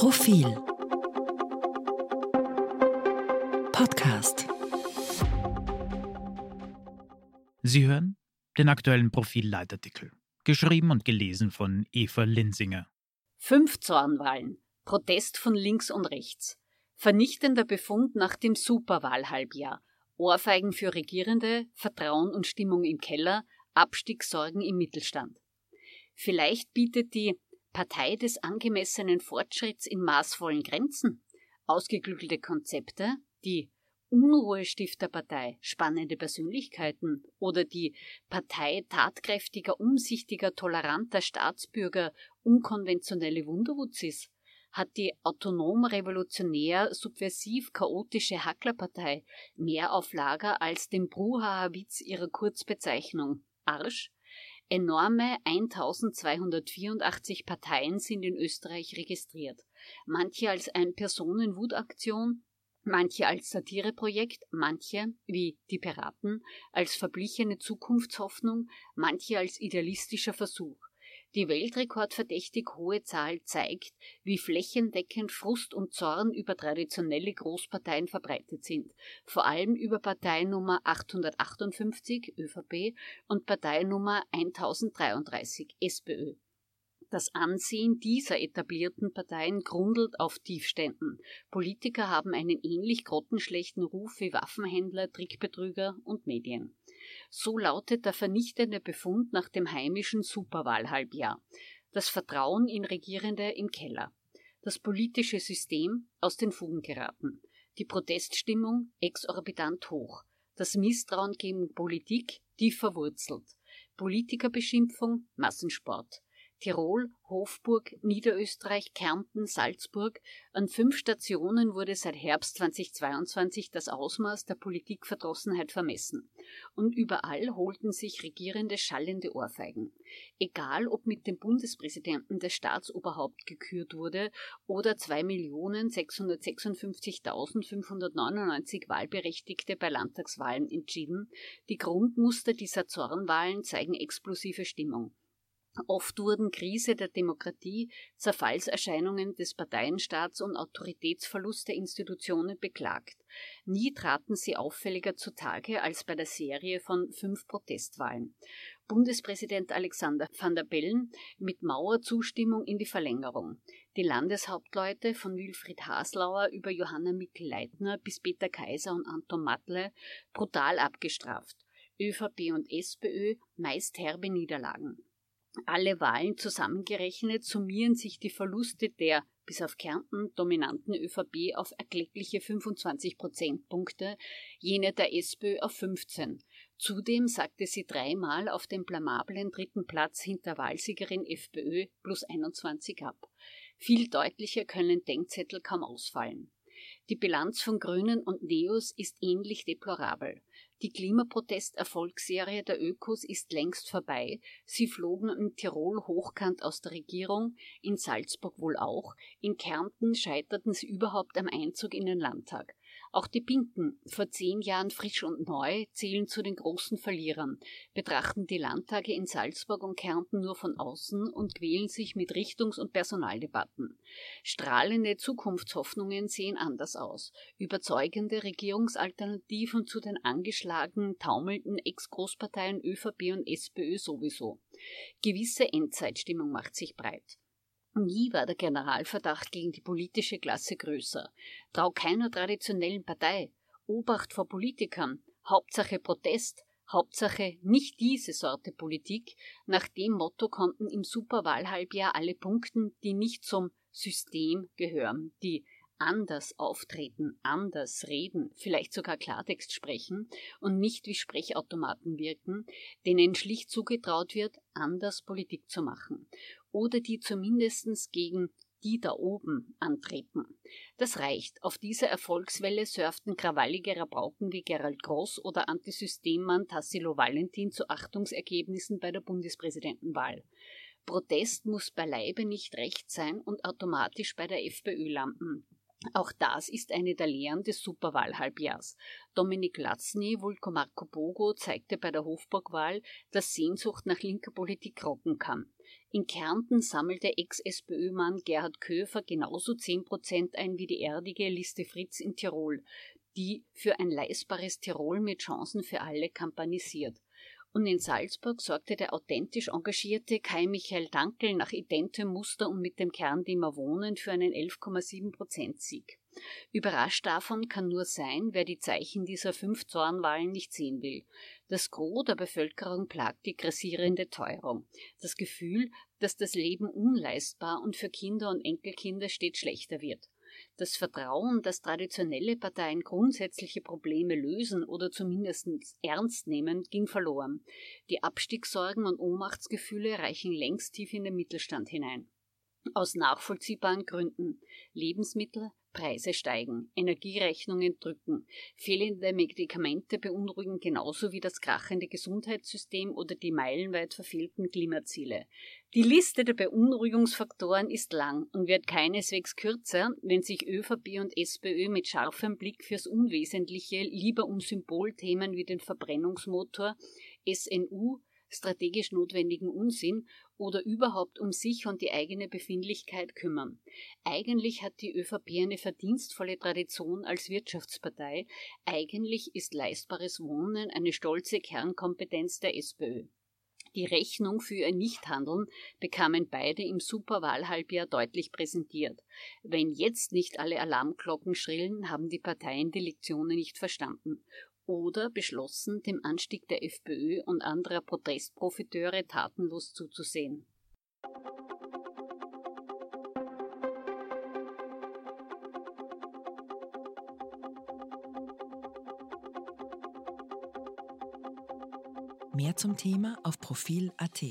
Profil Podcast Sie hören den aktuellen Profil-Leitartikel, geschrieben und gelesen von Eva Linsinger. Fünf Zornwahlen. Protest von links und rechts. Vernichtender Befund nach dem Superwahlhalbjahr. Ohrfeigen für Regierende, Vertrauen und Stimmung im Keller, Abstiegssorgen im Mittelstand. Vielleicht bietet die Partei des angemessenen Fortschritts in maßvollen Grenzen ausgeklügelte Konzepte, die Unruhestifterpartei, spannende Persönlichkeiten oder die Partei tatkräftiger, umsichtiger, toleranter Staatsbürger, unkonventionelle Wunderwutzis, hat die autonom revolutionär subversiv chaotische Hacklerpartei mehr auf Lager als den Bruhaha-Witz ihrer Kurzbezeichnung Arsch? Enorme 1284 Parteien sind in Österreich registriert. Manche als Ein-Personen-Wutaktion, manche als Satireprojekt, manche, wie die Piraten, als verblichene Zukunftshoffnung, manche als idealistischer Versuch. Die weltrekordverdächtig hohe Zahl zeigt, wie flächendeckend Frust und Zorn über traditionelle Großparteien verbreitet sind, vor allem über Parteinummer 858 ÖVP und Parteinummer 1033 SPÖ. Das Ansehen dieser etablierten Parteien grundelt auf Tiefständen. Politiker haben einen ähnlich grottenschlechten Ruf wie Waffenhändler, Trickbetrüger und Medien. So lautet der vernichtende Befund nach dem heimischen Superwahlhalbjahr. Das Vertrauen in Regierende im Keller. Das politische System aus den Fugen geraten. Die Proteststimmung exorbitant hoch. Das Misstrauen gegen Politik tief verwurzelt. Politikerbeschimpfung, Massensport. Tirol, Hofburg, Niederösterreich, Kärnten, Salzburg. An fünf Stationen wurde seit Herbst 2022 das Ausmaß der Politikverdrossenheit vermessen. Und überall holten sich Regierende schallende Ohrfeigen. Egal, ob mit dem Bundespräsidenten des Staatsoberhaupt gekürt wurde oder 2.656.599 Wahlberechtigte bei Landtagswahlen entschieden, die Grundmuster dieser Zornwahlen zeigen explosive Stimmung. Oft wurden Krise der Demokratie, Zerfallserscheinungen des Parteienstaats und Autoritätsverlust der Institutionen beklagt. Nie traten sie auffälliger zutage als bei der Serie von fünf Protestwahlen. Bundespräsident Alexander van der Bellen mit Mauerzustimmung in die Verlängerung. Die Landeshauptleute von Wilfried Haslauer über Johanna Mikl-Leitner bis Peter Kaiser und Anton Matle brutal abgestraft. ÖVP und SPÖ meist herbe Niederlagen. Alle Wahlen zusammengerechnet summieren sich die Verluste der bis auf Kärnten dominanten ÖVP auf erkleckliche 25 Prozentpunkte, jene der SPÖ auf 15. Zudem sagte sie dreimal auf dem blamablen dritten Platz hinter Wahlsiegerin FPÖ plus 21 ab. Viel deutlicher können Denkzettel kaum ausfallen. Die Bilanz von Grünen und Neos ist ähnlich deplorabel. Die Klimaprotest-Erfolgsserie der Ökos ist längst vorbei. Sie flogen in Tirol hochkant aus der Regierung, in Salzburg wohl auch. In Kärnten scheiterten sie überhaupt am Einzug in den Landtag. Auch die Pinken, vor zehn Jahren frisch und neu, zählen zu den großen Verlierern, betrachten die Landtage in Salzburg und Kärnten nur von außen und quälen sich mit Richtungs- und Personaldebatten. Strahlende Zukunftshoffnungen sehen anders aus. Überzeugende Regierungsalternativen zu den angeschlagenen, taumelnden Ex-Großparteien ÖVP und SPÖ sowieso. Gewisse Endzeitstimmung macht sich breit. Nie war der Generalverdacht gegen die politische Klasse größer. Trau keiner traditionellen Partei. Obacht vor Politikern. Hauptsache Protest. Hauptsache nicht diese Sorte Politik. Nach dem Motto konnten im Superwahlhalbjahr alle punkten, die nicht zum System gehören, die anders auftreten, anders reden, vielleicht sogar Klartext sprechen und nicht wie Sprechautomaten wirken, denen schlicht zugetraut wird, anders Politik zu machen oder die zumindest gegen die da oben antreten. Das reicht. Auf dieser Erfolgswelle surften krawallige Rabauken wie Gerald Gross oder Antisystemmann Tassilo Valentin zu Achtungsergebnissen bei der Bundespräsidentenwahl. Protest muss beileibe nicht recht sein und automatisch bei der FPÖ landen. Auch das ist eine der Lehren des Superwahlhalbjahrs. Dominik Latzny, Vulko Marco Bogo, zeigte bei der Hofburgwahl, dass Sehnsucht nach linker Politik rocken kann. In Kärnten sammelte Ex-SPÖ-Mann Gerhard Köfer genauso 10 Prozent ein wie die erdige Liste Fritz in Tirol, die für ein leistbares Tirol mit Chancen für alle kampagnisiert. Und in Salzburg sorgte der authentisch engagierte Kai Michael Dankel nach identem Muster und mit dem Kernthema Wohnen für einen 11,7% Sieg. Überrascht davon kann nur sein, wer die Zeichen dieser fünf Zornwahlen nicht sehen will. Das Gros der Bevölkerung plagt die grassierende Teuerung. Das Gefühl, dass das Leben unleistbar und für Kinder und Enkelkinder stets schlechter wird. Das Vertrauen, dass traditionelle Parteien grundsätzliche Probleme lösen oder zumindest ernst nehmen, ging verloren. Die Abstiegssorgen und Ohnmachtsgefühle reichen längst tief in den Mittelstand hinein. Aus nachvollziehbaren Gründen. Lebensmittel, Preise steigen, Energierechnungen drücken, fehlende Medikamente beunruhigen genauso wie das krachende Gesundheitssystem oder die meilenweit verfehlten Klimaziele. Die Liste der Beunruhigungsfaktoren ist lang und wird keineswegs kürzer, wenn sich ÖVP und SPÖ mit scharfem Blick fürs Unwesentliche lieber um Symbolthemen wie den Verbrennungsmotor, SNU, strategisch notwendigen Unsinn oder überhaupt um sich und die eigene Befindlichkeit kümmern. Eigentlich hat die ÖVP eine verdienstvolle Tradition als Wirtschaftspartei. Eigentlich ist leistbares Wohnen eine stolze Kernkompetenz der SPÖ. Die Rechnung für ihr Nichthandeln bekamen beide im Superwahlhalbjahr deutlich präsentiert. Wenn jetzt nicht alle Alarmglocken schrillen, haben die Parteien die Lektionen nicht verstanden oder beschlossen, dem Anstieg der FPÖ und anderer Protestprofiteure tatenlos zuzusehen. Mehr zum Thema auf Profil.at.